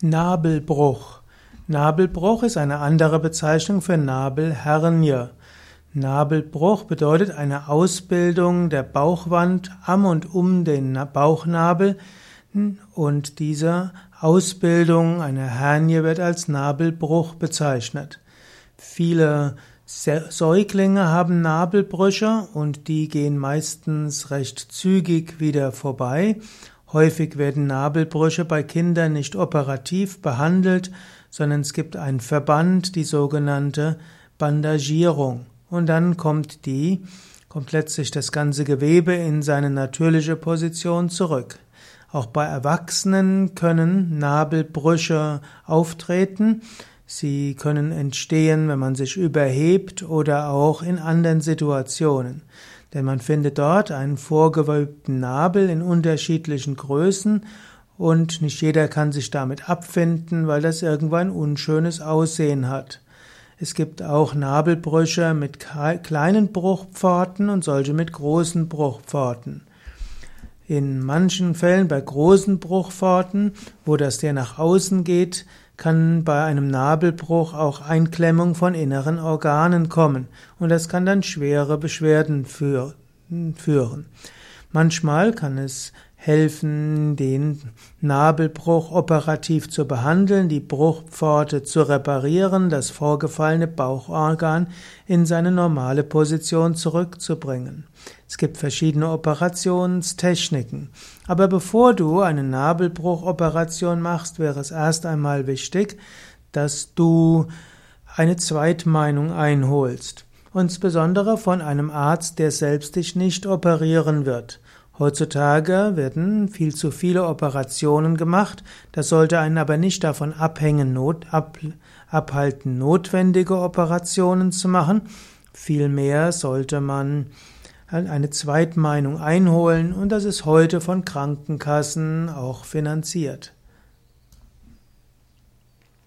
Nabelbruch. Nabelbruch ist eine andere Bezeichnung für Nabelhernie. Nabelbruch bedeutet eine Ausbildung der Bauchwand am und um den Bauchnabel und diese Ausbildung einer Hernie wird als Nabelbruch bezeichnet. Viele Säuglinge haben Nabelbrüche und die gehen meistens recht zügig wieder vorbei Häufig werden Nabelbrüche bei Kindern nicht operativ behandelt, sondern es gibt einen Verband, die sogenannte Bandagierung. Und dann kommt die, kommt letztlich das ganze Gewebe in seine natürliche Position zurück. Auch bei Erwachsenen können Nabelbrüche auftreten. Sie können entstehen, wenn man sich überhebt oder auch in anderen Situationen denn man findet dort einen vorgewölbten Nabel in unterschiedlichen Größen und nicht jeder kann sich damit abfinden, weil das irgendwann unschönes Aussehen hat. Es gibt auch Nabelbrüche mit kleinen Bruchpforten und solche mit großen Bruchpforten. In manchen Fällen bei großen Bruchpforten, wo das der nach außen geht, kann bei einem Nabelbruch auch Einklemmung von inneren Organen kommen und das kann dann schwere Beschwerden führen. Manchmal kann es helfen, den Nabelbruch operativ zu behandeln, die Bruchpforte zu reparieren, das vorgefallene Bauchorgan in seine normale Position zurückzubringen. Es gibt verschiedene Operationstechniken. Aber bevor du eine Nabelbruchoperation machst, wäre es erst einmal wichtig, dass du eine Zweitmeinung einholst. Insbesondere von einem Arzt, der selbst dich nicht operieren wird. Heutzutage werden viel zu viele Operationen gemacht. Das sollte einen aber nicht davon abhängen, not, ab, abhalten, notwendige Operationen zu machen. Vielmehr sollte man eine Zweitmeinung einholen und das ist heute von Krankenkassen auch finanziert.